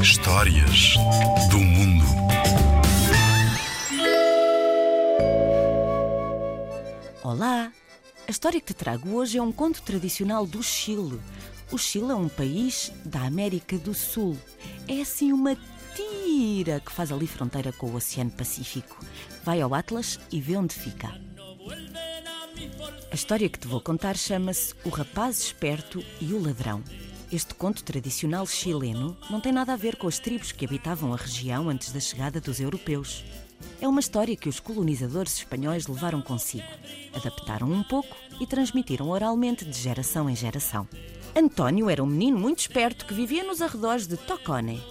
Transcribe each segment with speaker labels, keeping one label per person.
Speaker 1: Histórias do mundo.
Speaker 2: Olá! A história que te trago hoje é um conto tradicional do Chile. O Chile é um país da América do Sul. É assim uma tira que faz ali fronteira com o Oceano Pacífico. Vai ao Atlas e vê onde fica. A história que te vou contar chama-se O Rapaz Esperto e o Ladrão. Este conto tradicional chileno não tem nada a ver com as tribos que habitavam a região antes da chegada dos europeus. É uma história que os colonizadores espanhóis levaram consigo, adaptaram um pouco e transmitiram oralmente de geração em geração. António era um menino muito esperto que vivia nos arredores de Tocone.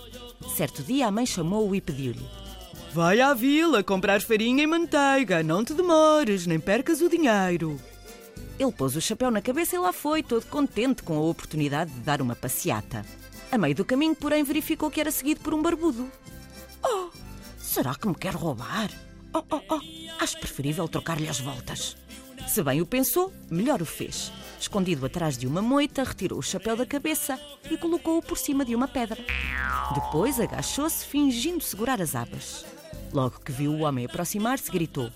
Speaker 2: Certo dia a mãe chamou-o e pediu-lhe:
Speaker 3: Vai à vila comprar farinha e manteiga, não te demores, nem percas o dinheiro.
Speaker 2: Ele pôs o chapéu na cabeça e lá foi, todo contente com a oportunidade de dar uma passeata. A meio do caminho, porém, verificou que era seguido por um barbudo. Oh, será que me quer roubar? Oh, oh, oh, acho preferível trocar-lhe as voltas. Se bem o pensou, melhor o fez. Escondido atrás de uma moita, retirou o chapéu da cabeça e colocou-o por cima de uma pedra. Depois agachou-se, fingindo segurar as abas. Logo que viu o homem aproximar-se, gritou: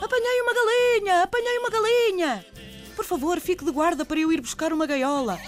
Speaker 2: Apanhei uma galinha! Apanhei uma galinha! Por favor, fique de guarda para eu ir buscar uma gaiola.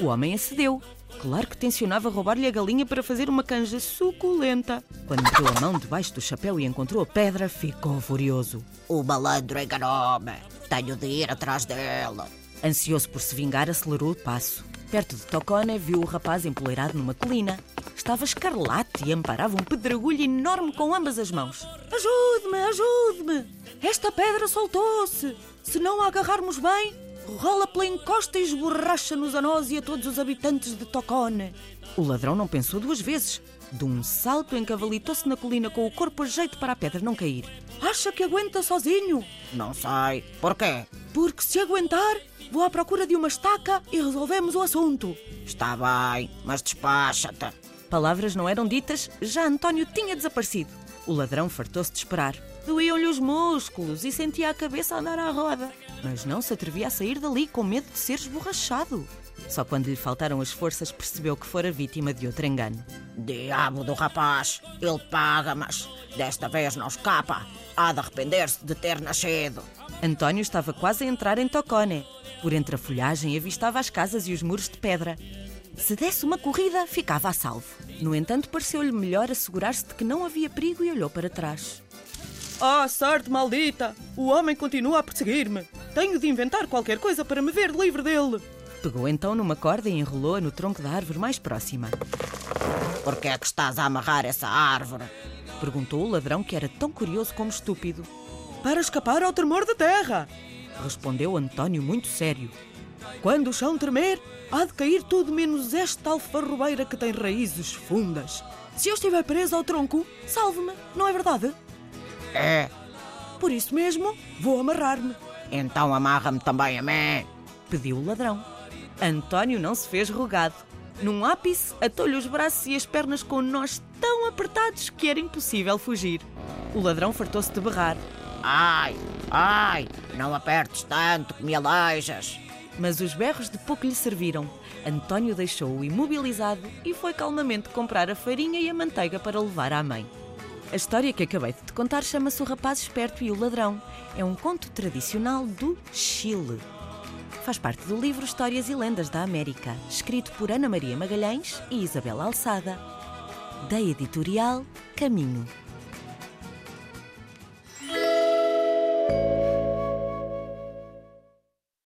Speaker 2: O homem acedeu. Claro que tencionava roubar-lhe a galinha para fazer uma canja suculenta. Quando meteu a mão debaixo do chapéu e encontrou a pedra, ficou furioso.
Speaker 4: O malandro enganou-me. Tenho de ir atrás dele.
Speaker 2: Ansioso por se vingar, acelerou o passo. Perto de Tocone, viu o rapaz empoleirado numa colina. Estava escarlate e amparava um pedregulho enorme com ambas as mãos. Ajude-me, ajude-me! Esta pedra soltou-se! Se não a agarrarmos bem, rola pela encosta e esborracha-nos a nós e a todos os habitantes de Tocone. O ladrão não pensou duas vezes. De um salto, encavalitou-se na colina com o corpo a jeito para a pedra não cair. Acha que aguenta sozinho?
Speaker 4: Não sei. Porquê?
Speaker 2: Porque se aguentar, vou à procura de uma estaca e resolvemos o assunto.
Speaker 4: Está bem, mas despacha-te.
Speaker 2: Palavras não eram ditas, já António tinha desaparecido. O ladrão fartou-se de esperar. Doíam-lhe os músculos e sentia a cabeça andar à roda. Mas não se atrevia a sair dali com medo de ser esborrachado. Só quando lhe faltaram as forças percebeu que fora vítima de outro engano.
Speaker 4: Diabo do rapaz, ele paga, mas desta vez não escapa. Há de arrepender-se de ter nascido.
Speaker 2: António estava quase a entrar em Tocone. Por entre a folhagem avistava as casas e os muros de pedra. Se desse uma corrida, ficava a salvo. No entanto, pareceu-lhe melhor assegurar-se de que não havia perigo e olhou para trás.
Speaker 3: Ah, sorte maldita! O homem continua a perseguir-me. Tenho de inventar qualquer coisa para me ver livre dele.
Speaker 2: Pegou então numa corda e enrolou-a no tronco da árvore mais próxima.
Speaker 4: Por que é que estás a amarrar essa árvore?
Speaker 2: Perguntou o ladrão, que era tão curioso como estúpido.
Speaker 3: Para escapar ao tremor da terra!
Speaker 2: Respondeu António muito sério.
Speaker 3: Quando o chão tremer, há de cair tudo menos esta alfarrobeira que tem raízes fundas. Se eu estiver preso ao tronco, salve-me, não é verdade?
Speaker 4: É.
Speaker 3: Por isso mesmo, vou amarrar-me.
Speaker 4: Então amarra-me também a mim.
Speaker 2: Pediu o ladrão. António não se fez rogado. Num ápice, atou-lhe os braços e as pernas com nós tão apertados que era impossível fugir. O ladrão fartou-se de berrar.
Speaker 4: Ai, ai, não apertes tanto que me aleijas.
Speaker 2: Mas os berros de pouco lhe serviram. António deixou-o imobilizado e foi calmamente comprar a farinha e a manteiga para levar à mãe. A história que acabei de te contar chama-se O Rapaz Esperto e o Ladrão. É um conto tradicional do Chile. Faz parte do livro Histórias e Lendas da América, escrito por Ana Maria Magalhães e Isabel Alçada. Da editorial Caminho.